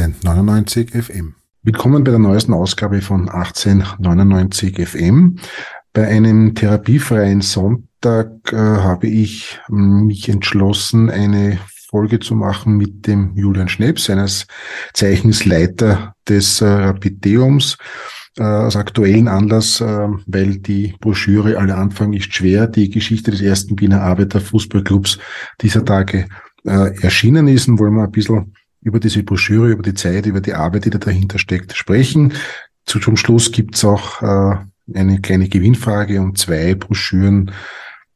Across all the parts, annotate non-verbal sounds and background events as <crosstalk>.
1899 FM. Willkommen bei der neuesten Ausgabe von 1899 FM. Bei einem therapiefreien Sonntag äh, habe ich mich entschlossen, eine Folge zu machen mit dem Julian Schnepp, seines Zeichens Leiter des äh, Rapideums äh, aus aktuellen Anlass, äh, weil die Broschüre Alle Anfang ist schwer, die Geschichte des ersten Wiener Arbeiterfußballclubs dieser Tage äh, erschienen ist und wollen wir ein bisschen über diese Broschüre, über die Zeit, über die Arbeit, die da dahinter steckt, sprechen. Zu, zum Schluss gibt's auch äh, eine kleine Gewinnfrage und zwei Broschüren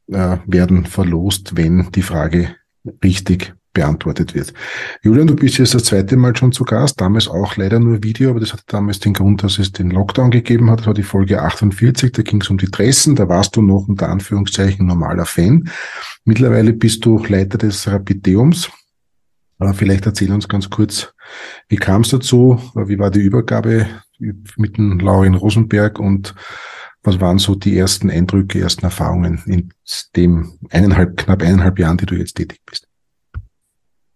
äh, werden verlost, wenn die Frage richtig beantwortet wird. Julian, du bist jetzt das zweite Mal schon zu Gast, damals auch leider nur Video, aber das hatte damals den Grund, dass es den Lockdown gegeben hat. Das war die Folge 48, da ging es um die Dressen, da warst du noch unter Anführungszeichen normaler Fan. Mittlerweile bist du Leiter des Rapideums. Vielleicht erzähl uns ganz kurz, wie kam es dazu, wie war die Übergabe mit dem Laurin Rosenberg und was waren so die ersten Eindrücke, ersten Erfahrungen in dem eineinhalb, knapp eineinhalb Jahren, die du jetzt tätig bist?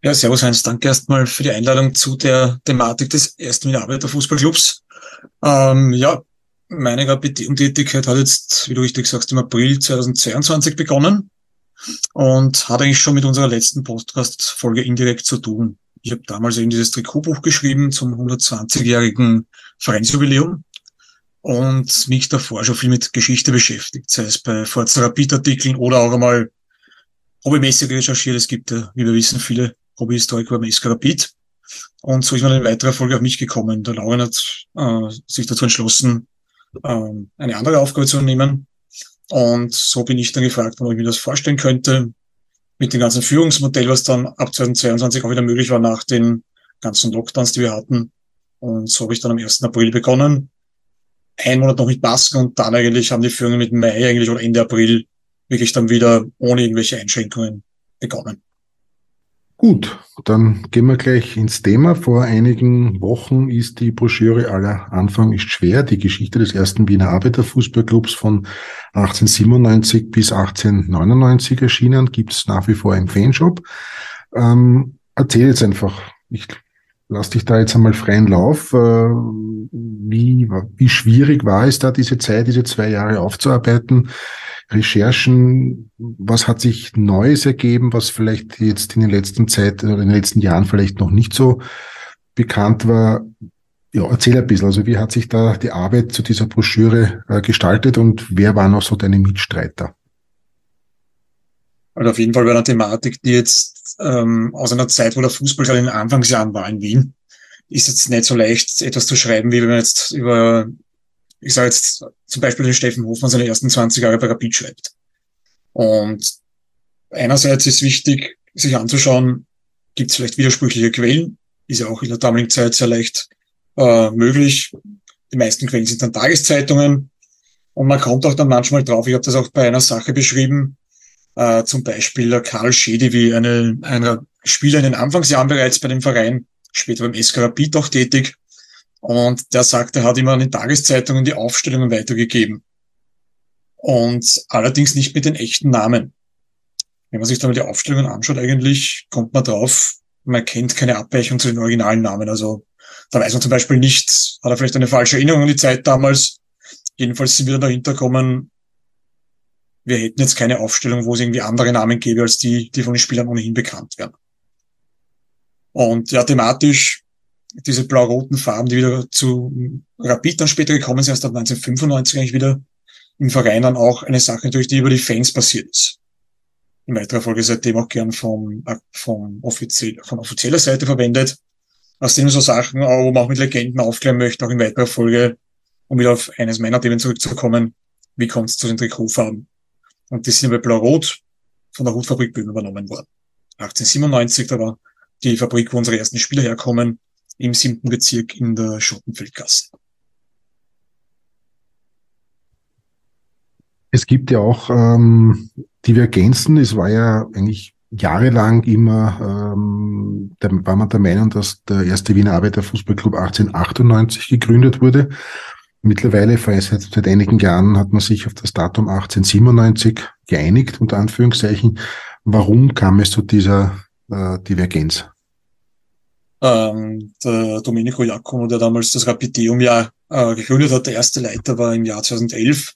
Ja, servus Heinz, danke erstmal für die Einladung zu der Thematik des ersten Wiener Arbeiterfußballclubs. Ähm, ja, meine Tätigkeit hat jetzt, wie du richtig sagst, im April 2022 begonnen und hat eigentlich schon mit unserer letzten Podcast-Folge indirekt zu tun. Ich habe damals eben dieses Trikotbuch geschrieben zum 120-jährigen Vereinsjubiläum und mich davor schon viel mit Geschichte beschäftigt, sei es bei Forza Rapid-Artikeln oder auch einmal hobbymäßig recherchiert. Es gibt ja, wie wir wissen, viele Hobbyhistoriker beim SK Rapid. Und so ist man in weiterer Folge auf mich gekommen. Der Lauren hat äh, sich dazu entschlossen, äh, eine andere Aufgabe zu nehmen. Und so bin ich dann gefragt, ob ich mir das vorstellen könnte. Mit dem ganzen Führungsmodell, was dann ab 2022 auch wieder möglich war nach den ganzen Lockdowns, die wir hatten. Und so habe ich dann am 1. April begonnen. Ein Monat noch mit Masken und dann eigentlich haben die Führungen mit Mai eigentlich oder Ende April wirklich dann wieder ohne irgendwelche Einschränkungen begonnen. Gut, dann gehen wir gleich ins Thema. Vor einigen Wochen ist die Broschüre aller Anfang ist schwer, die Geschichte des ersten Wiener Arbeiterfußballclubs von 1897 bis 1899 erschienen, gibt es nach wie vor im Fanshop. Ähm, erzähl jetzt einfach, ich lass dich da jetzt einmal freien Lauf. Äh, wie, wie schwierig war es da, diese Zeit, diese zwei Jahre aufzuarbeiten? Recherchen, was hat sich Neues ergeben, was vielleicht jetzt in den letzten Zeit oder in den letzten Jahren vielleicht noch nicht so bekannt war? Ja, erzähl ein bisschen. Also wie hat sich da die Arbeit zu dieser Broschüre äh, gestaltet und wer waren noch so deine Mitstreiter? Also auf jeden Fall bei einer Thematik, die jetzt ähm, aus einer Zeit, wo der Fußball gerade in den Anfangsjahren war in Wien, ist jetzt nicht so leicht, etwas zu schreiben, wie wenn man jetzt über ich sage jetzt zum Beispiel den Steffen Hofmann seine ersten 20 Jahre bei Rapid schreibt. Und einerseits ist wichtig, sich anzuschauen, gibt es vielleicht widersprüchliche Quellen, ist ja auch in der damaligen Zeit sehr leicht äh, möglich. Die meisten Quellen sind dann Tageszeitungen und man kommt auch dann manchmal drauf, ich habe das auch bei einer Sache beschrieben, äh, zum Beispiel Karl Schedi, wie eine, ein Spieler in den Anfangsjahren bereits bei dem Verein, später beim SK Rapid auch tätig, und der sagt, er hat immer an den Tageszeitungen die Aufstellungen weitergegeben. Und allerdings nicht mit den echten Namen. Wenn man sich dann mal die Aufstellungen anschaut, eigentlich kommt man drauf, man kennt keine Abweichung zu den originalen Namen. Also da weiß man zum Beispiel nicht, hat er vielleicht eine falsche Erinnerung an die Zeit damals. Jedenfalls sind wir dahinter kommen, wir hätten jetzt keine Aufstellung, wo es irgendwie andere Namen gäbe, als die, die von den Spielern ohnehin bekannt werden. Und ja, thematisch diese blau-roten Farben, die wieder zu Rapid dann später gekommen sind, erst ab 1995 eigentlich wieder im Verein dann auch eine Sache natürlich, die über die Fans passiert ist. In weiterer Folge seitdem auch gern vom, vom offiziell, von offizieller Seite verwendet. Aus dem so Sachen, wo man auch mit Legenden aufklären möchte, auch in weiterer Folge, um wieder auf eines meiner Themen zurückzukommen, wie kommt es zu den Trikotfarben? Und die sind bei Blau-Rot von der Hutfabrik Böhm übernommen worden. 1897, da war die Fabrik, wo unsere ersten Spieler herkommen, im siebten Bezirk in der Schottenfeldgasse. Es gibt ja auch ähm, Divergenzen. Es war ja eigentlich jahrelang immer, ähm, da war man der Meinung, dass der erste Wiener Arbeiterfußballclub 1898 gegründet wurde. Mittlerweile, seit, seit einigen Jahren, hat man sich auf das Datum 1897 geeinigt, unter Anführungszeichen. Warum kam es zu dieser äh, Divergenz? Ähm, der Domenico Giacomo, der damals das Rapideum ja äh, gegründet hat, der erste Leiter war im Jahr 2011.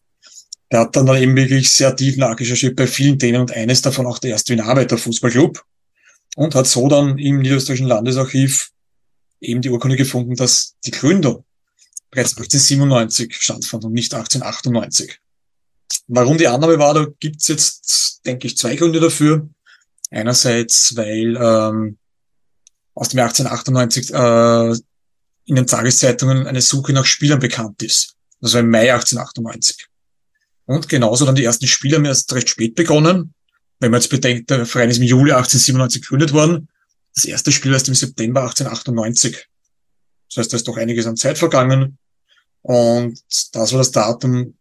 Der hat dann, eben wirklich sehr tief nachrecherchiert bei vielen Themen und eines davon auch der erste Wiener Arbeiterfußballclub und hat so dann im Niederösterreichischen Landesarchiv eben die Urkunde gefunden, dass die Gründung bereits 1897 stattfand und nicht 1898. Warum die Annahme war, da gibt's jetzt, denke ich, zwei Gründe dafür. Einerseits, weil ähm, aus dem Jahr 1898 äh, in den Tageszeitungen eine Suche nach Spielern bekannt ist. Das war im Mai 1898. Und genauso dann die ersten Spiele haben erst recht spät begonnen. Wenn man jetzt bedenkt, der Verein ist im Juli 1897 gegründet worden. Das erste Spiel erst im September 1898. Das heißt, da ist doch einiges an Zeit vergangen. Und das war das Datum,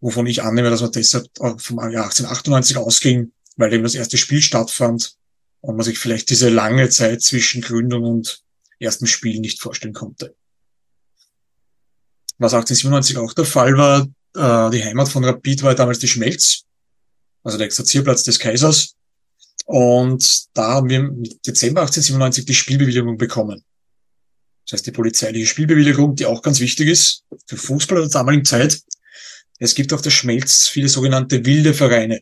wovon ich annehme, dass man deshalb vom Jahr 1898 ausging, weil eben das erste Spiel stattfand man sich vielleicht diese lange Zeit zwischen Gründung und ersten Spiel nicht vorstellen konnte. Was 1897 auch der Fall war, äh, die Heimat von Rapid war damals die Schmelz, also der Exerzierplatz des Kaisers. Und da haben wir im Dezember 1897 die Spielbewilligung bekommen. Das heißt, die polizeiliche Spielbewilligung, die auch ganz wichtig ist für Fußball der damaligen Zeit. Es gibt auf der Schmelz viele sogenannte wilde Vereine.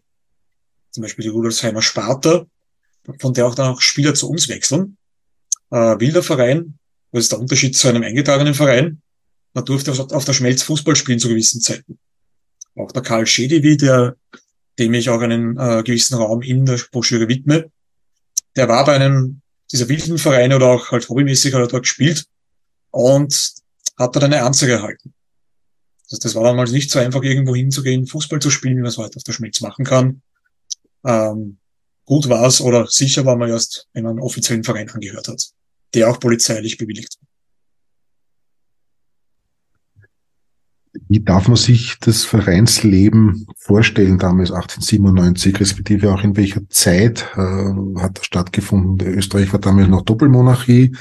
Zum Beispiel die Rudolfsheimer Sparta, von der auch dann auch Spieler zu uns wechseln. Äh, wilder Verein, was ist der Unterschied zu einem eingetragenen Verein? Man durfte auf der Schmelz Fußball spielen zu gewissen Zeiten. Auch der Karl Schedivi, der, dem ich auch einen äh, gewissen Raum in der Broschüre widme, der war bei einem dieser wilden Vereine oder auch halt hobbymäßig hat er dort gespielt und hat dort eine Anzeige erhalten. Also das war damals nicht so einfach, irgendwo hinzugehen, Fußball zu spielen, wie man es heute auf der Schmelz machen kann. Ähm, gut war es oder sicher war man erst, wenn man einen offiziellen Verein angehört hat, der auch polizeilich bewilligt war. Wie darf man sich das Vereinsleben vorstellen damals 1897, respektive auch in welcher Zeit äh, hat das stattgefunden? Österreich war damals noch Doppelmonarchie.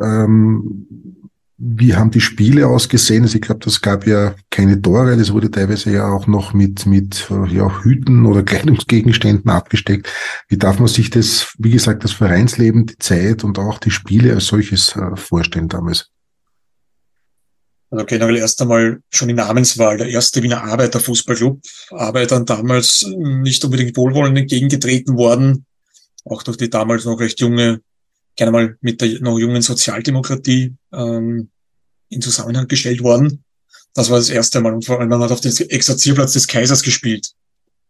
Ähm, wie haben die Spiele ausgesehen? Also ich glaube, das gab ja keine Tore, das wurde teilweise ja auch noch mit, mit ja, Hüten oder Kleidungsgegenständen abgesteckt. Wie darf man sich das, wie gesagt, das Vereinsleben, die Zeit und auch die Spiele als solches äh, vorstellen damals? Also generell erst einmal schon die Namenswahl. Der erste Wiener Arbeiterfußballclub. Arbeitern damals nicht unbedingt wohlwollend entgegengetreten worden. Auch durch die damals noch recht junge gerne mal mit der noch jungen Sozialdemokratie ähm, in Zusammenhang gestellt worden. Das war das erste Mal. Und vor allem, man hat auf dem Exerzierplatz des Kaisers gespielt.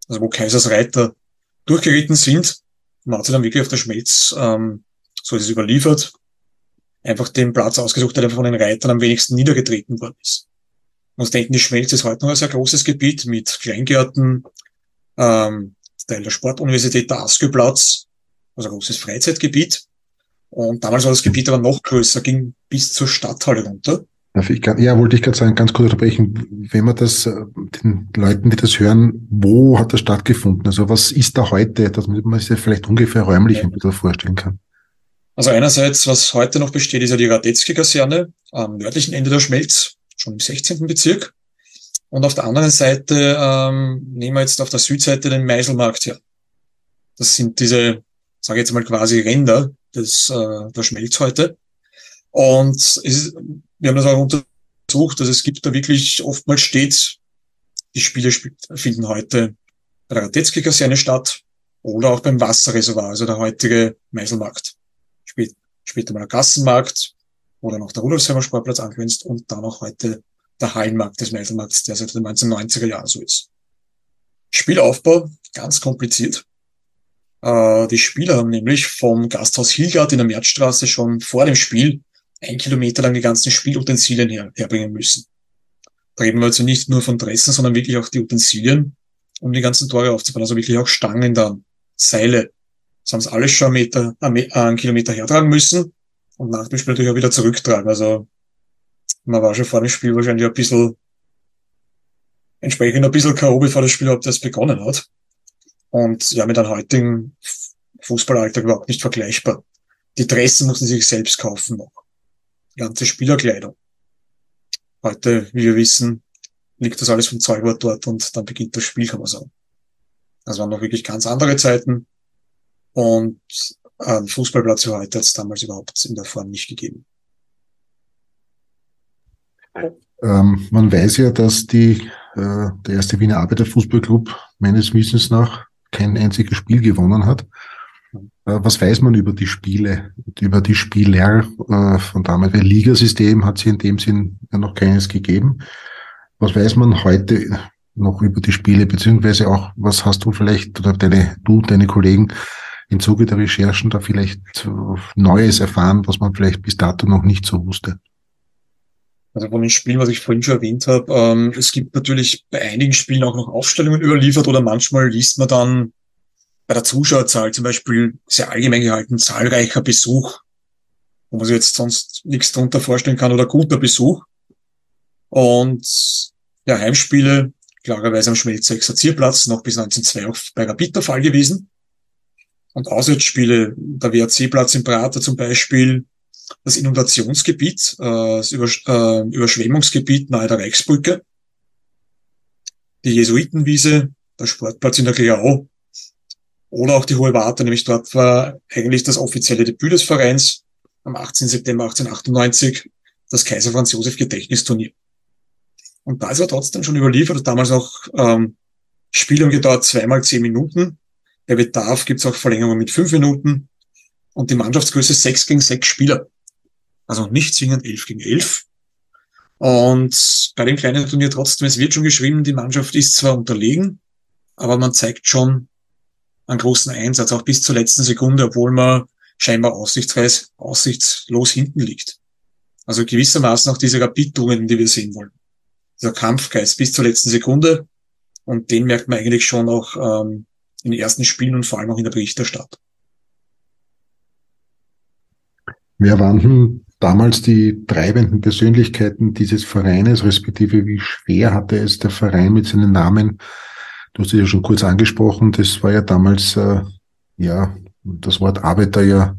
Also wo Kaisers Reiter durchgeritten sind. Man hat sie dann wirklich auf der Schmelz, ähm, so ist es überliefert, einfach den Platz ausgesucht, der von den Reitern am wenigsten niedergetreten worden ist. Man muss denken, die Schmelz ist heute noch ein sehr großes Gebiet mit Kleingärten, ähm, Teil der Sportuniversität, der Askeplatz, also ein großes Freizeitgebiet. Und damals war das Gebiet aber noch größer, ging bis zur Stadthalle runter. Ja, wollte ich gerade sagen, ganz kurz unterbrechen. Wenn man das äh, den Leuten, die das hören, wo hat das stattgefunden? Also was ist da heute, dass man sich vielleicht ungefähr räumlich ein bisschen vorstellen kann? Also einerseits, was heute noch besteht, ist ja die Radetzky-Kaserne am nördlichen Ende der Schmelz, schon im 16. Bezirk. Und auf der anderen Seite ähm, nehmen wir jetzt auf der Südseite den Meiselmarkt her. Das sind diese, sage ich jetzt mal quasi Ränder, des, äh, der Schmelz heute. Und es ist, wir haben das auch untersucht, dass es gibt da wirklich oftmals steht, die Spiele finden heute bei der Radetzky-Kaserne statt oder auch beim Wasserreservoir, also der heutige Meiselmarkt. Spät, später mal der Gassenmarkt oder noch der Rudolfsheimer Sportplatz angrenzt und dann auch heute der Hallenmarkt des Meiselmarkts, der seit den 1990er Jahren so ist. Spielaufbau, ganz kompliziert. Äh, die Spieler haben nämlich vom Gasthaus Hilgard in der Märzstraße schon vor dem Spiel ein Kilometer lang die ganzen Spielutensilien her, herbringen müssen. Da reden wir also nicht nur von Dressen, sondern wirklich auch die Utensilien, um die ganzen Tore aufzubauen. Also wirklich auch Stangen dann, Seile. Das haben sie alles schon einen, Meter, einen Kilometer hertragen müssen und nach dem Spiel natürlich auch wieder zurücktragen. Also man war schon vor dem Spiel wahrscheinlich ein bisschen entsprechend ein bisschen K.O., bevor das Spiel überhaupt erst begonnen hat. Und ja, mit einem heutigen Fußballalltag überhaupt nicht vergleichbar. Die Dressen mussten sie sich selbst kaufen noch. Ganze Spielerkleidung. Heute, wie wir wissen, liegt das alles vom Zeugwort dort und dann beginnt das Spiel, kann man sagen. Das waren noch wirklich ganz andere Zeiten. Und einen Fußballplatz wie heute hat es damals überhaupt in der Form nicht gegeben. Ähm, man weiß ja, dass die, äh, der erste Wiener Arbeiterfußballclub meines Wissens nach kein einziges Spiel gewonnen hat. Äh, was weiß man über die Spiele, über die Spieler äh, von damals? Weil Ligasystem hat sie in dem Sinn ja noch keines gegeben. Was weiß man heute noch über die Spiele, beziehungsweise auch, was hast du vielleicht oder deine, du, deine Kollegen im Zuge der Recherchen da vielleicht Neues erfahren, was man vielleicht bis dato noch nicht so wusste? Also von den Spielen, was ich vorhin schon erwähnt habe, ähm, es gibt natürlich bei einigen Spielen auch noch Aufstellungen überliefert oder manchmal liest man dann bei der Zuschauerzahl zum Beispiel sehr allgemein gehalten zahlreicher Besuch, wo man sich jetzt sonst nichts drunter vorstellen kann oder guter Besuch. Und ja, Heimspiele klarerweise am Schmelzer Exerzierplatz noch bis 1902 auch bei Rapid der Fall gewesen. Und Auswärtsspiele, der WRC-Platz in Prater zum Beispiel, das Inundationsgebiet, äh, das äh, Überschwemmungsgebiet nahe der Reichsbrücke, die Jesuitenwiese, der Sportplatz in der Glau oder auch die Hohe Warte, nämlich dort war eigentlich das offizielle Debüt des Vereins am 18. September 1898 das Kaiser Franz Josef Gedächtnisturnier. Und da ist er trotzdem schon überliefert, damals auch ähm, Spielung gedauert zweimal zehn Minuten. Bei Bedarf gibt es auch Verlängerungen mit fünf Minuten und die Mannschaftsgröße sechs gegen sechs Spieler. Also nicht zwingend elf gegen elf. Und bei dem kleinen Turnier trotzdem, es wird schon geschrieben, die Mannschaft ist zwar unterlegen, aber man zeigt schon einen großen Einsatz, auch bis zur letzten Sekunde, obwohl man scheinbar aussichtslos, aussichtslos hinten liegt. Also gewissermaßen auch diese Rapidungen, die wir sehen wollen. Dieser Kampfgeist bis zur letzten Sekunde. Und den merkt man eigentlich schon auch ähm, in den ersten Spielen und vor allem auch in der Berichterstattung. Wer waren denn damals die treibenden Persönlichkeiten dieses Vereines, respektive wie schwer hatte es der Verein mit seinen Namen? Du hast es ja schon kurz angesprochen, das war ja damals, äh, ja, das Wort Arbeiter ja,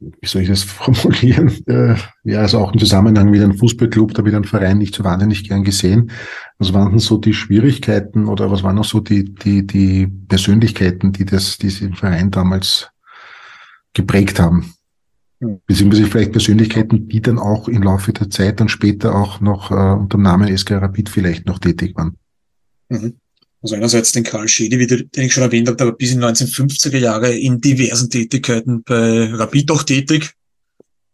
wie soll ich das <laughs> formulieren? Äh, ja, also auch im Zusammenhang mit einem Fußballclub, da wird ein Verein nicht so wahnsinnig gern gesehen. Was waren denn so die Schwierigkeiten oder was waren noch so die, die, die Persönlichkeiten, die das, diesen Verein damals geprägt haben? Beziehungsweise vielleicht Persönlichkeiten, die dann auch im Laufe der Zeit dann später auch noch äh, unter dem Namen SK Rapid vielleicht noch tätig waren. Mhm. Also einerseits den Karl Schede, den ich schon erwähnt habe, der war bis in 1950er Jahre in diversen Tätigkeiten bei Rapid auch tätig,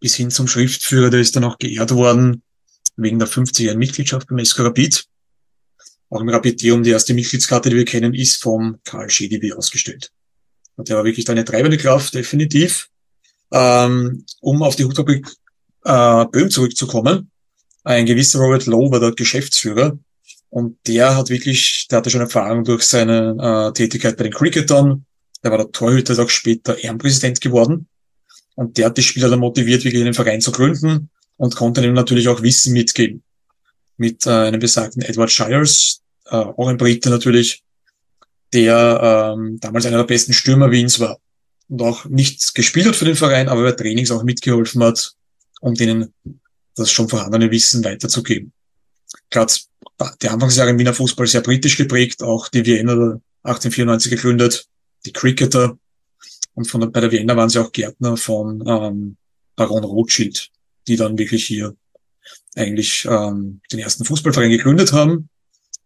bis hin zum Schriftführer, der ist dann auch geehrt worden wegen der 50-jährigen Mitgliedschaft beim SK Rapid. Auch im Rapideum, die erste Mitgliedskarte, die wir kennen, ist vom Karl Schede ausgestellt. Und der war wirklich eine treibende Kraft, definitiv. Ähm, um auf die Hutfabrik äh, Böhm zurückzukommen, ein gewisser Robert Lowe war dort Geschäftsführer und der hat wirklich, der hatte schon Erfahrung durch seine äh, Tätigkeit bei den Cricketern. Der war der Torhüter, ist auch später Ehrenpräsident geworden. Und der hat die Spieler dann motiviert, wirklich einen Verein zu gründen und konnte ihm natürlich auch Wissen mitgeben. Mit äh, einem besagten Edward Shires, äh, auch ein Brite natürlich, der ähm, damals einer der besten Stürmer Wiens war und auch nichts gespielt hat für den Verein, aber bei Trainings auch mitgeholfen hat, um denen das schon vorhandene Wissen weiterzugeben. Gerade die Anfangsjahre im Wiener Fußball sehr britisch geprägt, auch die Vienna 1894 gegründet, die Cricketer. Und von der, bei der Vienna waren sie auch Gärtner von ähm, Baron Rothschild, die dann wirklich hier eigentlich ähm, den ersten Fußballverein gegründet haben.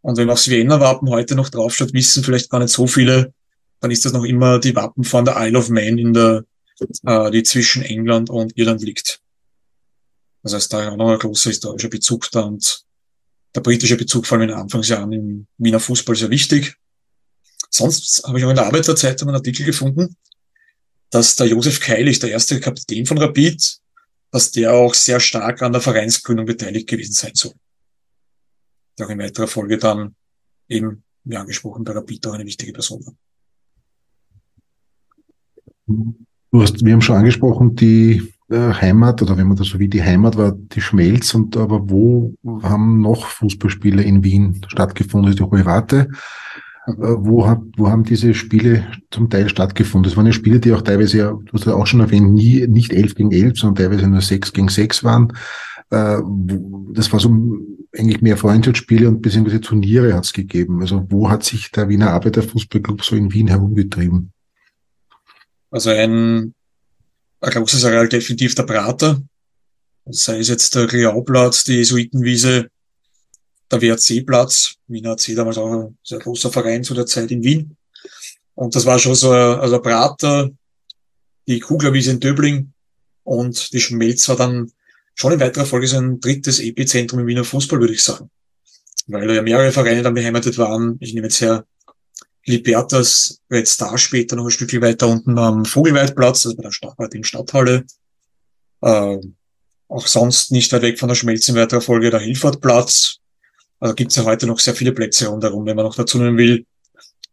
Und wenn aufs Wiener Wappen heute noch draufschaut, wissen vielleicht gar nicht so viele, dann ist das noch immer die Wappen von der Isle of Man in der, äh, die zwischen England und Irland liegt. Das heißt, da auch noch ein großer historischer Bezug da und der britische Bezug vor allem in den Anfangsjahren im Wiener Fußball sehr wichtig. Sonst habe ich auch in der Arbeiterzeitung einen Artikel gefunden, dass der Josef Keilig, der erste Kapitän von Rapid, dass der auch sehr stark an der Vereinsgründung beteiligt gewesen sein soll. Der auch in weiterer Folge dann eben, wie angesprochen, bei Rapid auch eine wichtige Person war. Du hast, wir haben schon angesprochen, die Heimat oder wenn man das so wie die Heimat war, die Schmelz und aber wo haben noch Fußballspiele in Wien stattgefunden? Die Hohe Warte. Äh, wo, hat, wo haben diese Spiele zum Teil stattgefunden? Das waren ja Spiele, die auch teilweise, ja, du hast ja auch schon erwähnt, nie, nicht elf gegen elf, sondern teilweise nur sechs gegen sechs waren. Äh, das war so eigentlich mehr Freundschaftsspiele und beziehungsweise Turniere hat es gegeben. Also wo hat sich der Wiener Arbeiterfußballclub so in Wien herumgetrieben? Also ein, ein großes Areal definitiv der Prater. Sei es jetzt der Griauplatz, die Jesuitenwiese, der WRC-Platz. Wiener AC damals auch ein sehr großer Verein zu der Zeit in Wien. Und das war schon so, also Prater, die Kuglerwiese in Döbling und die Schmelz war dann schon in weiterer Folge so ein drittes Epizentrum im Wiener Fußball, würde ich sagen. Weil da ja mehrere Vereine dann beheimatet waren. Ich nehme jetzt her Libertas, Red Star später noch ein Stück weiter unten am Vogelweidplatz, also bei der Stadt, bei Stadthalle. Äh, auch sonst nicht weit weg von der Schmelz in weiterer Folge der Hilfertplatz. Also gibt es ja heute noch sehr viele Plätze rundherum, wenn man noch dazu nehmen will.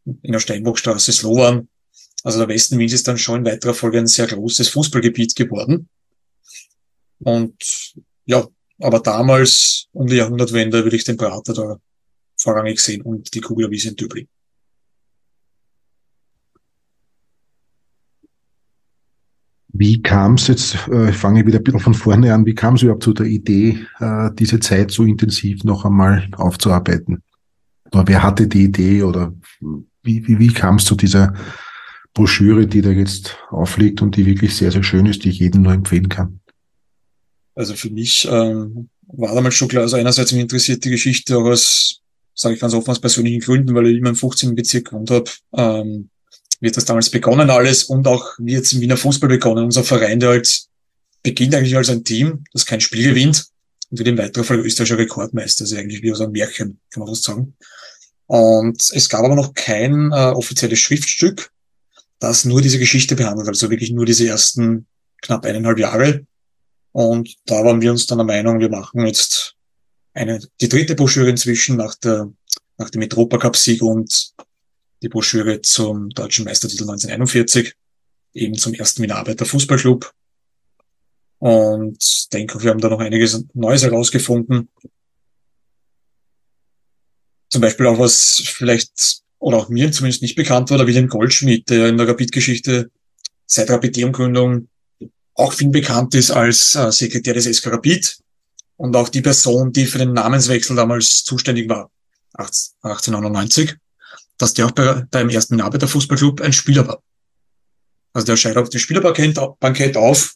In der Steinbockstraße Slowan. Also der Westen Wiens ist dann schon in weiterer Folge ein sehr großes Fußballgebiet geworden. Und ja, aber damals um die Jahrhundertwende würde ich den Prater da vorrangig sehen und die Kuglerwiese in Döbling. Wie kam es jetzt, äh, ich fange wieder ein bisschen von vorne an, wie kam es überhaupt zu der Idee, äh, diese Zeit so intensiv noch einmal aufzuarbeiten? Oder wer hatte die Idee oder wie, wie, wie kam es zu dieser Broschüre, die da jetzt aufliegt und die wirklich sehr, sehr schön ist, die ich jedem nur empfehlen kann? Also für mich ähm, war damals schon klar, also einerseits mich interessiert die Geschichte auch aus, sage ich ganz offen, aus persönlichen Gründen, weil ich immer im 15. Bezirk gewohnt habe. Ähm, wird das damals begonnen alles und auch wie jetzt im Wiener Fußball begonnen. Unser Verein, der halt beginnt eigentlich als ein Team, das kein Spiel gewinnt und wird im weiteren Fall österreichischer Rekordmeister, also eigentlich wie aus einem Märchen, kann man fast sagen. Und es gab aber noch kein äh, offizielles Schriftstück, das nur diese Geschichte behandelt, also wirklich nur diese ersten knapp eineinhalb Jahre. Und da waren wir uns dann der Meinung, wir machen jetzt eine, die dritte Broschüre inzwischen nach der, nach dem Metropa Cup Sieg und die Broschüre zum deutschen Meistertitel 1941, eben zum ersten Wiener Arbeiter Fußballclub. Und denke, wir haben da noch einiges Neues herausgefunden. Zum Beispiel auch was vielleicht, oder auch mir zumindest nicht bekannt war, der William Goldschmidt, der in der Rapid-Geschichte seit Rapid-Gründung auch viel bekannt ist als äh, Sekretär des SK Rapid und auch die Person, die für den Namenswechsel damals zuständig war, 1899 dass der auch bei, beim ersten Arbeiterfußballclub ein Spieler war. Also der scheidet auf dem Spielerbankett auf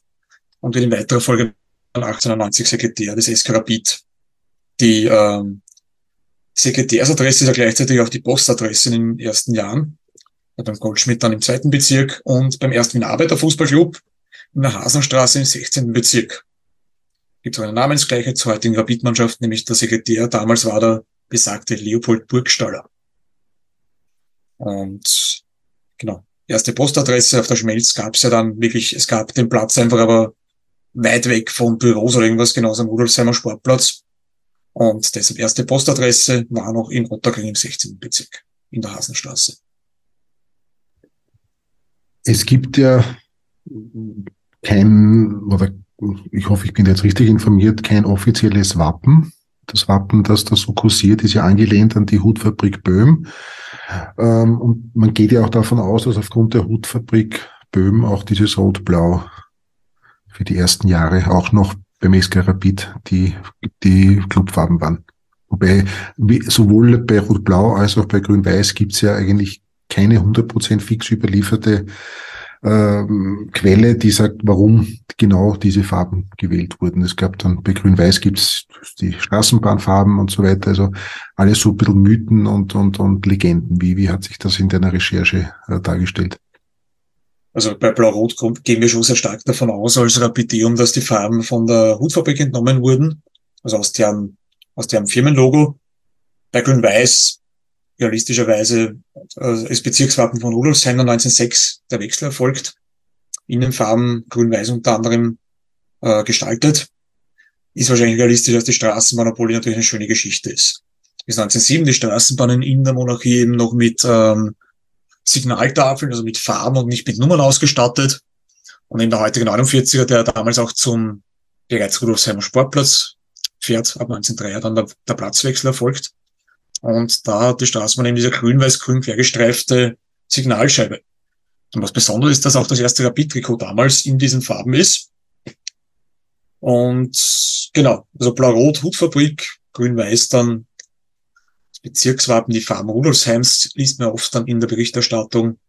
und in weiterer Folge 1890 Sekretär des SK Rapid. Die ähm, Sekretärsadresse ist ja gleichzeitig auch die Postadresse in den ersten Jahren. Beim Goldschmidt dann im zweiten Bezirk und beim ersten Arbeiterfußballclub in der Hasenstraße im 16. Bezirk. Gibt auch eine Namensgleichheit zur heutigen Rapidmannschaft, nämlich der Sekretär damals war der besagte Leopold Burgstaller. Und genau, erste Postadresse auf der Schmelz gab es ja dann wirklich, es gab den Platz einfach aber weit weg von Büros oder irgendwas, genauso am Rudolfsheimer Sportplatz. Und deshalb erste Postadresse war noch in Otterkring im 16. Bezirk, in der Hasenstraße. Es gibt ja kein, oder ich hoffe, ich bin jetzt richtig informiert, kein offizielles Wappen. Das Wappen, das da so kursiert, ist ja angelehnt an die Hutfabrik Böhm. Ähm, und man geht ja auch davon aus, dass aufgrund der Hutfabrik Böhm auch dieses Rot-Blau für die ersten Jahre auch noch beim SK Rapid die, die Clubfarben waren. Wobei wie, sowohl bei Rot-Blau als auch bei Grün-Weiß gibt's ja eigentlich keine 100% fix überlieferte ähm, Quelle, die sagt, warum genau diese Farben gewählt wurden. Es gab dann bei Grün-Weiß gibt's die Straßenbahnfarben und so weiter. Also alles so ein bisschen Mythen und, und, und Legenden. Wie, wie hat sich das in deiner Recherche äh, dargestellt? Also bei Blau-Rot gehen wir schon sehr stark davon aus, als Rapideum, dass die Farben von der Hutfabrik entnommen wurden. Also aus deren, aus deren Firmenlogo. Bei Grün-Weiß realistischerweise äh, das Bezirkswappen von Rudolfsheim 1906 der Wechsel erfolgt. Innenfarben grün-weiß unter anderem äh, gestaltet. Ist wahrscheinlich realistisch, dass die Straßenbahn, natürlich eine schöne Geschichte ist. Bis 1907 die Straßenbahnen in der Monarchie eben noch mit ähm, Signaltafeln, also mit Farben und nicht mit Nummern ausgestattet. Und in der heutigen 49er, der damals auch zum bereits Rudolfsheimer Sportplatz fährt, ab 1903 dann der, der Platzwechsel erfolgt. Und da hat die Straßenbahn eben diese grün-weiß-grün quergestreifte Signalscheibe. Und was Besonderes ist, dass auch das erste Rapid-Trikot damals in diesen Farben ist. Und genau, also Blau-Rot, Hutfabrik, Grün-Weiß dann das Bezirkswappen, die Farben Rudolfsheims liest man oft dann in der Berichterstattung.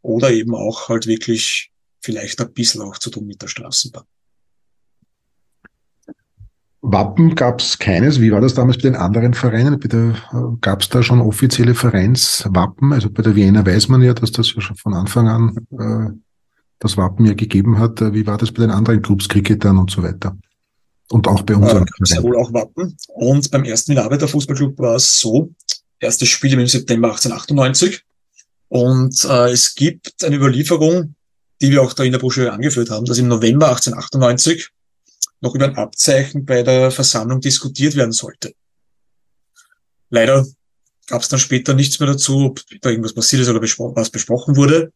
Oder eben auch halt wirklich vielleicht ein bisschen auch zu tun mit der Straßenbahn. Wappen gab es keines. Wie war das damals bei den anderen Vereinen? Gab es da schon offizielle Vereinswappen? Also bei der Wiener weiß man ja, dass das ja schon von Anfang an äh, das Wappen ja gegeben hat. Wie war das bei den anderen Clubs, Cricketern und so weiter? Und auch bei unseren äh, Vereinen? wohl auch Wappen. Und beim ersten Wiener Arbeiterfußballclub war es so, erstes Spiel im September 1898. Und äh, es gibt eine Überlieferung, die wir auch da in der Broschüre angeführt haben, dass im November 1898 noch über ein Abzeichen bei der Versammlung diskutiert werden sollte. Leider gab es dann später nichts mehr dazu, ob da irgendwas passiert ist oder bespro was besprochen wurde.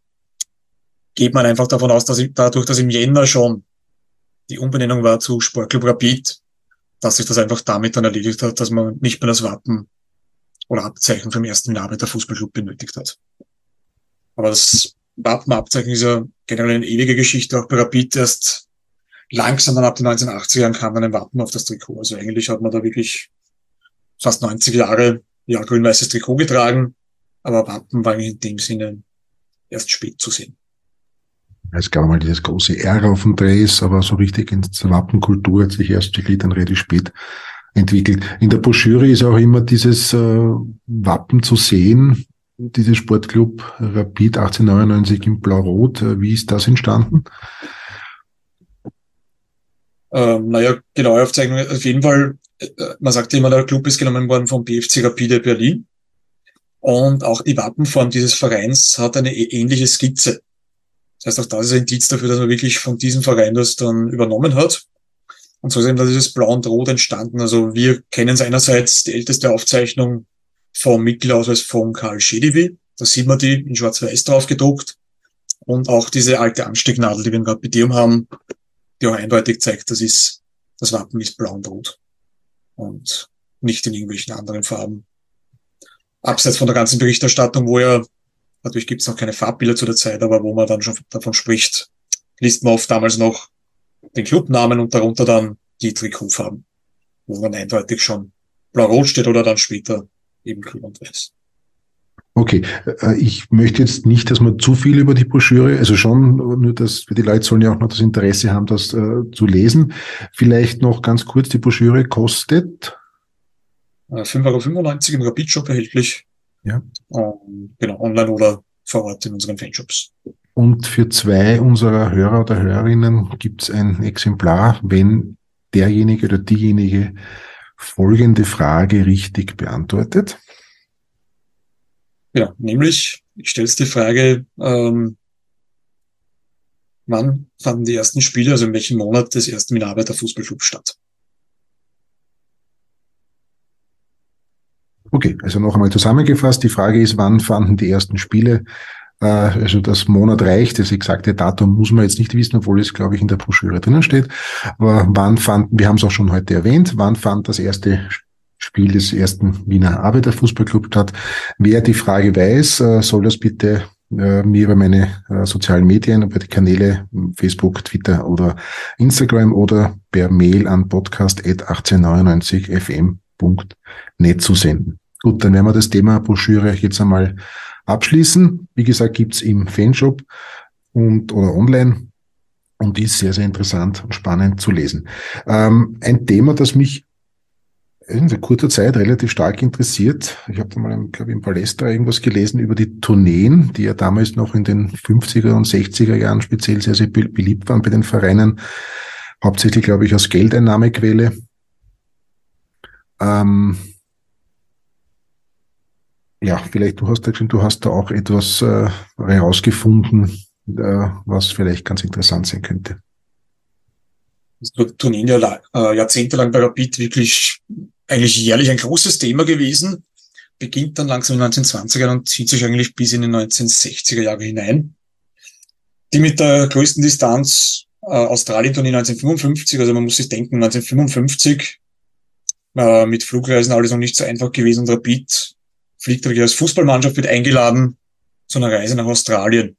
Geht man einfach davon aus, dass dadurch, dass im Jänner schon die Umbenennung war zu Sportclub Rapid, dass sich das einfach damit dann erledigt hat, dass man nicht mehr das Wappen oder Abzeichen vom ersten Arbeiterfußballclub benötigt hat. Aber das Wappenabzeichen ist ja generell eine ewige Geschichte, auch bei Rapid erst langsam dann ab den 1980ern kam dann ein Wappen auf das Trikot. Also eigentlich hat man da wirklich fast 90 Jahre ja, grün-weißes Trikot getragen, aber Wappen war in dem Sinne erst spät zu sehen. Es gab mal dieses große R auf dem Dress, aber so richtig in der Wappenkultur hat sich erst wirklich dann relativ spät entwickelt. In der Broschüre ist auch immer dieses äh, Wappen zu sehen, dieses Sportclub Rapid 1899 in Blau-Rot. Äh, wie ist das entstanden? Ähm, naja, genaue Aufzeichnung. Auf jeden Fall, äh, man sagt immer, der Club ist genommen worden vom BFC Rapide Berlin. Und auch die Wappenform dieses Vereins hat eine ähnliche Skizze. Das heißt, auch das ist ein Indiz dafür, dass man wirklich von diesem Verein das dann übernommen hat. Und so ist eben dieses Blau und Rot entstanden. Also wir kennen es einerseits die älteste Aufzeichnung vom Mittelausweis von Karl Schedivi. Da sieht man die in schwarz-weiß drauf gedruckt. Und auch diese alte Anstecknadel, die wir bei dir haben, die auch eindeutig zeigt, das ist, das Wappen ist blau und rot und nicht in irgendwelchen anderen Farben. Abseits von der ganzen Berichterstattung, wo ja, natürlich gibt es noch keine Farbbilder zu der Zeit, aber wo man dann schon davon spricht, liest man oft damals noch den Clubnamen und darunter dann die Trikotfarben, wo man eindeutig schon blau-rot steht oder dann später eben grün und weiß. Okay, äh, ich möchte jetzt nicht, dass man zu viel über die Broschüre, also schon, nur dass die Leute sollen ja auch noch das Interesse haben, das äh, zu lesen. Vielleicht noch ganz kurz, die Broschüre kostet? 5,95 äh, Euro im Rapid-Shop erhältlich. Ja. Ähm, genau, online oder vor Ort in unseren Fanshops. Und für zwei unserer Hörer oder Hörerinnen gibt es ein Exemplar, wenn derjenige oder diejenige folgende Frage richtig beantwortet. Ja, nämlich, ich stelle die Frage, ähm, wann fanden die ersten Spiele, also in welchem Monat des ersten Mitarbeiter Fußballclub statt? Okay, also noch einmal zusammengefasst. Die Frage ist, wann fanden die ersten Spiele? Äh, also das Monat reicht, das exakte Datum muss man jetzt nicht wissen, obwohl es, glaube ich, in der Broschüre drinnen steht. Aber wann fanden, wir haben es auch schon heute erwähnt, wann fand das erste Spiel des ersten Wiener Arbeiterfußballclub statt. Wer die Frage weiß, äh, soll das bitte äh, mir über meine äh, sozialen Medien, über die Kanäle Facebook, Twitter oder Instagram oder per Mail an podcast.1899fm.net zu senden. Gut, dann werden wir das Thema Broschüre jetzt einmal abschließen. Wie gesagt, gibt's im Fanshop und oder online und ist sehr, sehr interessant und spannend zu lesen. Ähm, ein Thema, das mich in kurzer Zeit relativ stark interessiert. Ich habe da mal, glaube ich, im Palästra irgendwas gelesen über die Tourneen, die ja damals noch in den 50er und 60er Jahren speziell sehr, sehr beliebt waren bei den Vereinen. Hauptsächlich, glaube ich, als Geldeinnahmequelle. Ähm ja, vielleicht du hast da du hast da auch etwas äh, herausgefunden, äh, was vielleicht ganz interessant sein könnte. Tourneen ja äh, jahrzehntelang bei Rapid wirklich eigentlich jährlich ein großes Thema gewesen, beginnt dann langsam in den 1920er und zieht sich eigentlich bis in die 1960er Jahre hinein. Die mit der größten Distanz äh, Australien-Tournee 1955, also man muss sich denken, 1955 äh, mit Flugreisen alles noch nicht so einfach gewesen und Rapid fliegt wirklich als Fußballmannschaft wird eingeladen zu einer Reise nach Australien,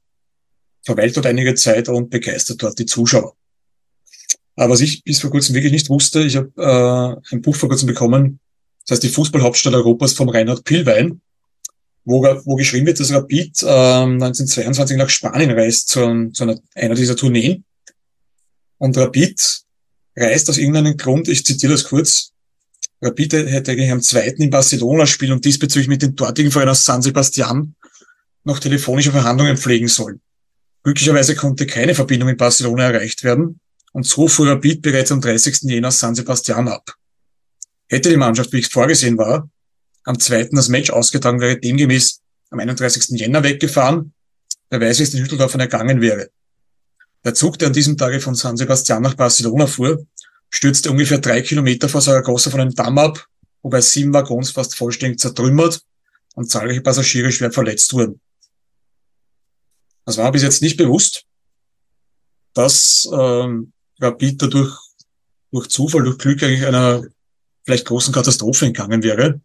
verweilt dort einige Zeit und begeistert dort die Zuschauer. Aber was ich bis vor kurzem wirklich nicht wusste, ich habe äh, ein Buch vor kurzem bekommen, das heißt die Fußballhauptstadt Europas vom Reinhard Pillwein, wo, wo geschrieben wird, dass Rapid ähm, 1922 nach Spanien reist zu, zu einer, einer dieser Tourneen. Und Rapid reist aus irgendeinem Grund, ich zitiere das kurz, Rapid hätte eigentlich am zweiten in Barcelona spielen und diesbezüglich mit dem dortigen Verein aus San Sebastian noch telefonische Verhandlungen pflegen sollen. Glücklicherweise konnte keine Verbindung in Barcelona erreicht werden und so fuhr Rapid bereits am 30. Jänner San Sebastian ab. Hätte die Mannschaft, wie es vorgesehen war, am 2. das Match ausgetragen wäre, demgemäß am 31. Jänner weggefahren, wer weiß, wie es den Hütteldorfern ergangen wäre. Der Zug, der an diesem Tage von San Sebastian nach Barcelona fuhr, stürzte ungefähr drei Kilometer vor Saragossa von einem Damm ab, wobei sieben Waggons fast vollständig zertrümmert und zahlreiche Passagiere schwer verletzt wurden. Das war bis jetzt nicht bewusst, dass ähm, Rapid dadurch durch Zufall, durch Glück eigentlich einer vielleicht großen Katastrophe entgangen wäre.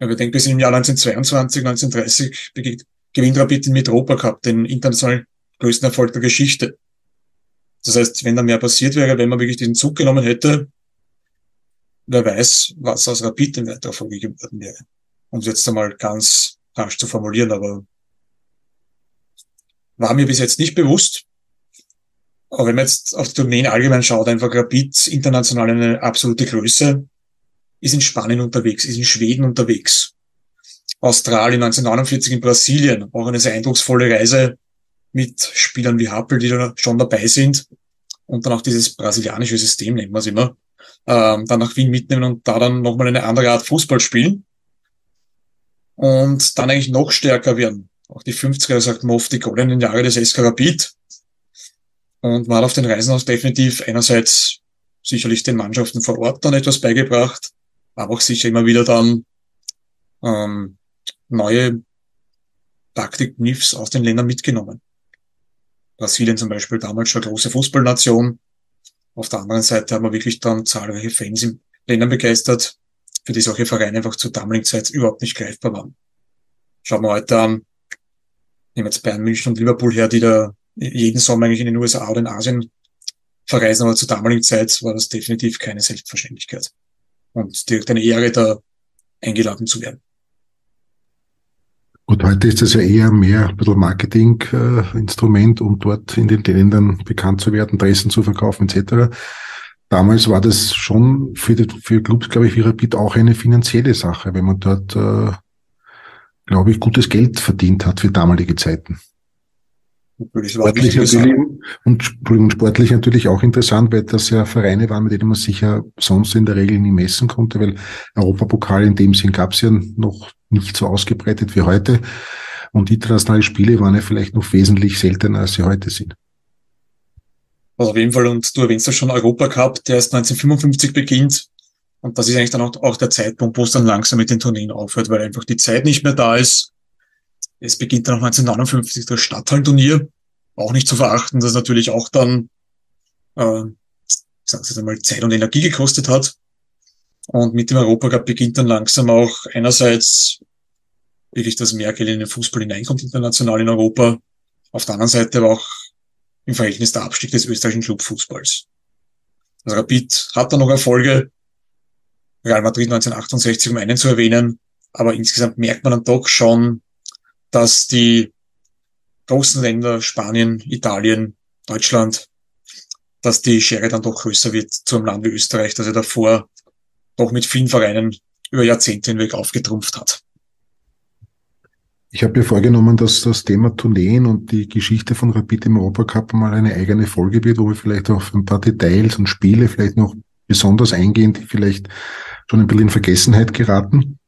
Ja, wir denken, bis im Jahr 1922, 1930 gewinnt Rapid den Mitropa Cup, den international größten Erfolg der Geschichte. Das heißt, wenn da mehr passiert wäre, wenn man wirklich diesen Zug genommen hätte, wer weiß, was aus Rapid in weiterer Folge geworden wäre. Um es jetzt einmal ganz rasch zu formulieren, aber war mir bis jetzt nicht bewusst. Aber wenn man jetzt auf die Tourneen allgemein schaut, einfach Rapid international eine absolute Größe, ist in Spanien unterwegs, ist in Schweden unterwegs. Australien 1949 in Brasilien, auch eine sehr eindrucksvolle Reise mit Spielern wie Happel, die da schon dabei sind. Und dann auch dieses brasilianische System, nennen wir es immer, ähm, dann nach Wien mitnehmen und da dann nochmal eine andere Art Fußball spielen. Und dann eigentlich noch stärker werden. Auch die 50er sagt man oft die goldenen Jahre des SK Rapid. Und man hat auf den Reisen auch definitiv einerseits sicherlich den Mannschaften vor Ort dann etwas beigebracht, aber auch sicher immer wieder dann ähm, neue Taktik-Nifs aus den Ländern mitgenommen. Brasilien zum Beispiel damals schon eine große Fußballnation. Auf der anderen Seite haben wir wirklich dann zahlreiche Fans in Ländern begeistert, für die solche Vereine einfach zur damaligen Zeit überhaupt nicht greifbar waren. Schauen wir heute an, nehmen wir jetzt Bayern München und Liverpool her, die da jeden Sommer eigentlich in den USA oder in Asien verreisen, aber zur damaligen Zeit war das definitiv keine Selbstverständlichkeit und direkt eine Ehre, da eingeladen zu werden. Gut, heute ist das ja eher mehr ein bisschen Marketing-Instrument, um dort in den Ländern bekannt zu werden, Dressen zu verkaufen etc. Damals war das schon für, die, für Clubs, glaube ich, wie Rapid auch eine finanzielle Sache, wenn man dort, äh, glaube ich, gutes Geld verdient hat für damalige Zeiten. Sportlich natürlich, und sportlich natürlich auch interessant, weil das ja Vereine waren, mit denen man sich ja sonst in der Regel nie messen konnte, weil Europapokal in dem Sinn gab es ja noch nicht so ausgebreitet wie heute. Und internationale Spiele waren ja vielleicht noch wesentlich seltener, als sie heute sind. Also auf jeden Fall, und du erwähnst ja schon Europacup, der erst 1955 beginnt. Und das ist eigentlich dann auch, auch der Zeitpunkt, wo es dann langsam mit den Tourneen aufhört, weil einfach die Zeit nicht mehr da ist es beginnt dann auch 1959 das Stadthallenturnier. Auch nicht zu verachten, das natürlich auch dann, äh, sagen Sie einmal, Zeit und Energie gekostet hat. Und mit dem Europacup beginnt dann langsam auch einerseits wirklich das Merkel in den Fußball hineinkommt international in Europa. Auf der anderen Seite aber auch im Verhältnis der Abstieg des österreichischen Clubfußballs. Also Rapid hat dann noch Erfolge. Real Madrid 1968, um einen zu erwähnen. Aber insgesamt merkt man dann doch schon, dass die großen Länder, Spanien, Italien, Deutschland, dass die Schere dann doch größer wird zu Land wie Österreich, das er davor doch mit vielen Vereinen über Jahrzehnte hinweg aufgetrumpft hat. Ich habe mir vorgenommen, dass das Thema Tourneen und die Geschichte von Rapid im Europacup mal eine eigene Folge wird, wo wir vielleicht auf ein paar Details und Spiele vielleicht noch besonders eingehen, die vielleicht schon ein bisschen in Vergessenheit geraten.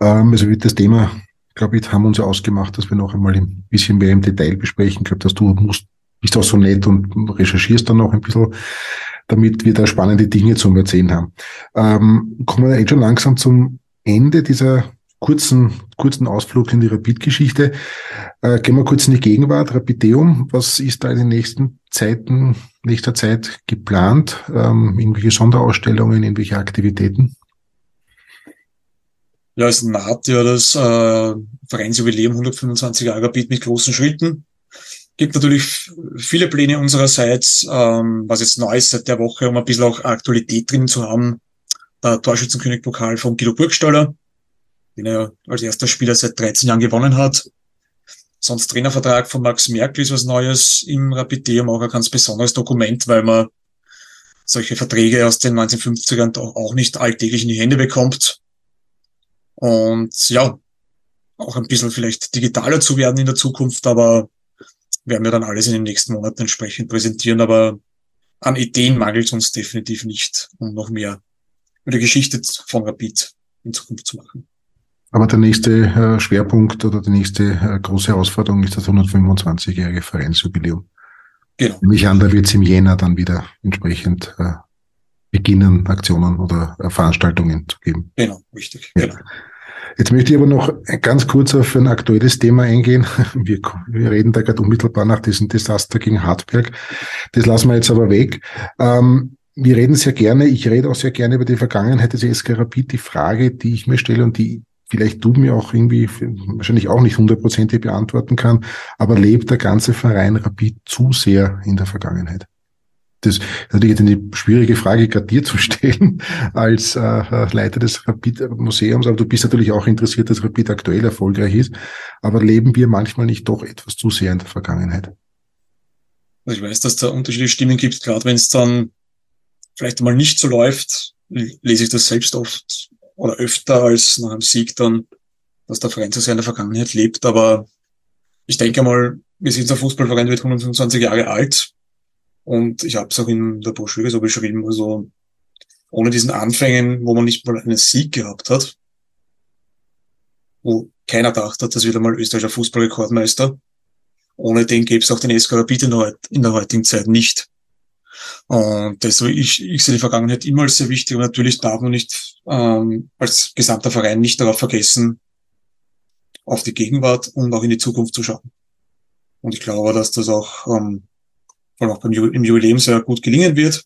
Ähm, also wird das Thema glaube ich, haben uns ja ausgemacht, dass wir noch einmal ein bisschen mehr im Detail besprechen. Ich glaube, dass du musst, bist auch so nett und recherchierst dann noch ein bisschen, damit wir da spannende Dinge zum Erzählen haben. Ähm, kommen wir jetzt schon langsam zum Ende dieser kurzen, kurzen Ausflug in die Rapid-Geschichte. Äh, gehen wir kurz in die Gegenwart. Rapideum, was ist da in den nächsten Zeiten, nächster Zeit geplant? Ähm, irgendwelche Sonderausstellungen, irgendwelche Aktivitäten? Ja, es naht ja das äh, Vereinsjubiläum 125 Jahre Beat mit großen Schritten. Gibt natürlich viele Pläne unsererseits, ähm, was jetzt neu ist seit der Woche, um ein bisschen auch Aktualität drin zu haben. Der Torschützenkönig-Pokal von Guido Burgstaller. den er als erster Spieler seit 13 Jahren gewonnen hat. Sonst Trainervertrag von Max Merkel ist was Neues im Rapideum, auch ein ganz besonderes Dokument, weil man solche Verträge aus den 1950ern auch nicht alltäglich in die Hände bekommt. Und ja, auch ein bisschen vielleicht digitaler zu werden in der Zukunft, aber werden wir dann alles in den nächsten Monaten entsprechend präsentieren. Aber an Ideen mangelt es uns definitiv nicht, um noch mehr mit der Geschichte von Rapid in Zukunft zu machen. Aber der nächste äh, Schwerpunkt oder die nächste äh, große Herausforderung ist das 125-jährige Vereinsjubiläum. Genau. Nämlich an, da wird es im Jänner dann wieder entsprechend äh, beginnen, Aktionen oder Veranstaltungen zu geben. Genau, richtig. Ja. Genau. Jetzt möchte ich aber noch ganz kurz auf ein aktuelles Thema eingehen. <laughs> Wir, wir reden da gerade unmittelbar nach diesem Desaster gegen Hartberg. Das lassen wir jetzt aber weg. Ähm, wir reden sehr gerne, ich rede auch sehr gerne über die Vergangenheit des SK Rapid. Die Frage, die ich mir stelle und die vielleicht du mir auch irgendwie wahrscheinlich auch nicht hundertprozentig beantworten kann, aber lebt der ganze Verein Rapid zu sehr in der Vergangenheit? Das ist natürlich eine schwierige Frage, gerade dir zu stellen <laughs> als äh, Leiter des Rapid-Museums, aber du bist natürlich auch interessiert, dass Rapid aktuell erfolgreich ist. Aber leben wir manchmal nicht doch etwas zu sehr in der Vergangenheit? Ich weiß, dass da unterschiedliche Stimmen gibt, gerade wenn es dann vielleicht mal nicht so läuft, lese ich das selbst oft oder öfter als nach einem Sieg dann, dass der Verein so sehr in der Vergangenheit lebt. Aber ich denke mal, wir sind ein Fußballverein, wird 125 Jahre alt. Und ich habe es auch in der Broschüre so beschrieben, also ohne diesen Anfängen, wo man nicht mal einen Sieg gehabt hat, wo keiner dachte, dass wir mal österreichischer Fußballrekordmeister. Ohne den gäbe es auch den SK Rapid in der, in der heutigen Zeit nicht. Und deswegen, ich, ich sehe die Vergangenheit immer als sehr wichtig. Aber natürlich darf man nicht ähm, als gesamter Verein nicht darauf vergessen, auf die Gegenwart und auch in die Zukunft zu schauen. Und ich glaube, dass das auch, ähm, vor allem auch beim Ju im Jubiläum sehr gut gelingen wird.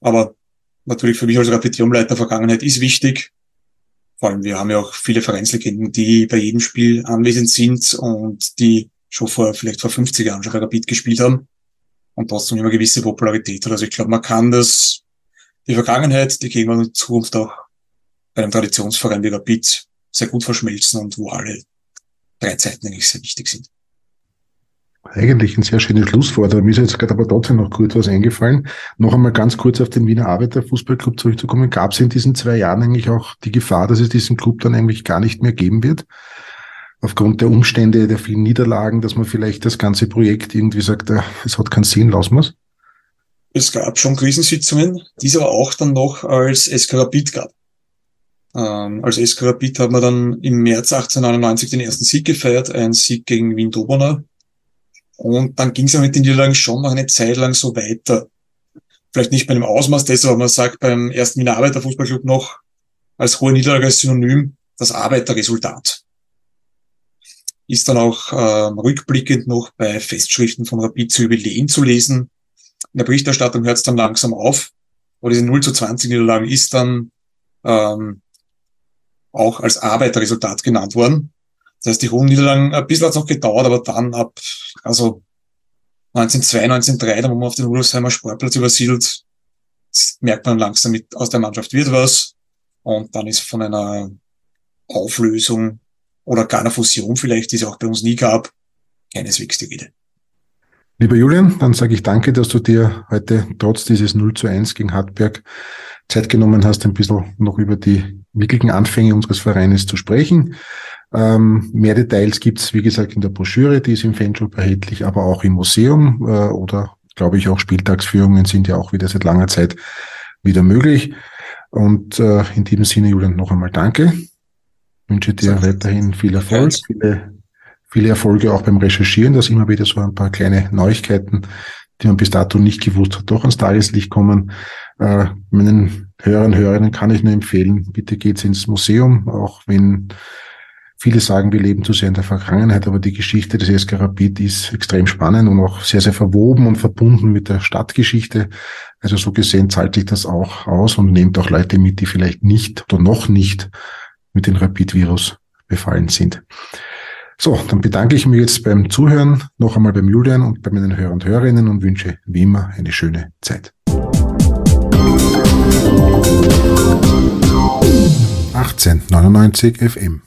Aber natürlich für mich als Rapidionleiter Vergangenheit ist wichtig. Vor allem, wir haben ja auch viele Vereinslegenden, die bei jedem Spiel anwesend sind und die schon vor, vielleicht vor 50 Jahren schon bei Rapid gespielt haben und trotzdem immer gewisse Popularität hat. Also ich glaube, man kann das, die Vergangenheit, die Gegenwart und die Zukunft auch bei einem Traditionsverein wie Rapid sehr gut verschmelzen und wo alle drei Zeiten eigentlich sehr wichtig sind. Eigentlich ein sehr schönes Schlusswort, aber mir ist jetzt gerade aber trotzdem noch kurz was eingefallen. Noch einmal ganz kurz auf den Wiener Arbeiterfußballclub zurückzukommen. Gab es in diesen zwei Jahren eigentlich auch die Gefahr, dass es diesen Club dann eigentlich gar nicht mehr geben wird? aufgrund der Umstände, der vielen Niederlagen, dass man vielleicht das ganze Projekt irgendwie sagt, äh, es hat keinen Sinn, lassen wir es? Gab schon Krisensitzungen, die es aber auch dann noch als Eskarabit gab. Ähm, als Eskarabit haben wir dann im März 1899 den ersten Sieg gefeiert, ein Sieg gegen Wien Dobona. Und dann ging es ja mit den Niederlagen schon noch eine Zeit lang so weiter. Vielleicht nicht bei dem Ausmaß dessen, aber man sagt beim ersten Wiener Arbeiterfußballclub noch als hohe Niederlage als Synonym das Arbeiterresultat ist dann auch ähm, rückblickend noch bei Festschriften von Rapid zu Jubiläen zu lesen. In der Berichterstattung hört es dann langsam auf, wo diese 0 zu 20 Niederlagen ist dann ähm, auch als Arbeiterresultat genannt worden. Das heißt, die hohen Niederlagen, ein bisschen hat es noch gedauert, aber dann ab, also 1902, 1903, da wo man auf den Rudolfsheimer Sportplatz übersiedelt, merkt man langsam mit, aus der Mannschaft wird was. Und dann ist von einer Auflösung oder gar einer Fusion vielleicht, die es auch bei uns nie gab, keineswegs die Rede. Lieber Julian, dann sage ich danke, dass du dir heute trotz dieses 0 zu 1 gegen Hartberg Zeit genommen hast, ein bisschen noch über die wirklichen Anfänge unseres Vereines zu sprechen. Ähm, mehr Details gibt's wie gesagt, in der Broschüre, die ist im Fanshop erhältlich, aber auch im Museum äh, oder glaube ich auch Spieltagsführungen sind ja auch wieder seit langer Zeit wieder möglich. Und äh, in diesem Sinne, Julian, noch einmal danke wünsche dir so. weiterhin viel Erfolg, viele, viele Erfolge auch beim Recherchieren, dass immer wieder so ein paar kleine Neuigkeiten, die man bis dato nicht gewusst hat, doch ans Tageslicht kommen. Äh, meinen Hörern, Hörerinnen kann ich nur empfehlen, bitte geht's ins Museum, auch wenn viele sagen, wir leben zu sehr in der Vergangenheit, aber die Geschichte des SK Rapid ist extrem spannend und auch sehr, sehr verwoben und verbunden mit der Stadtgeschichte. Also so gesehen zahlt sich das auch aus und nehmt auch Leute mit, die vielleicht nicht oder noch nicht mit dem Rapid-Virus befallen sind. So, dann bedanke ich mich jetzt beim Zuhören noch einmal beim Julian und bei meinen Hörern und Hörerinnen und wünsche wie immer eine schöne Zeit. 1899 FM.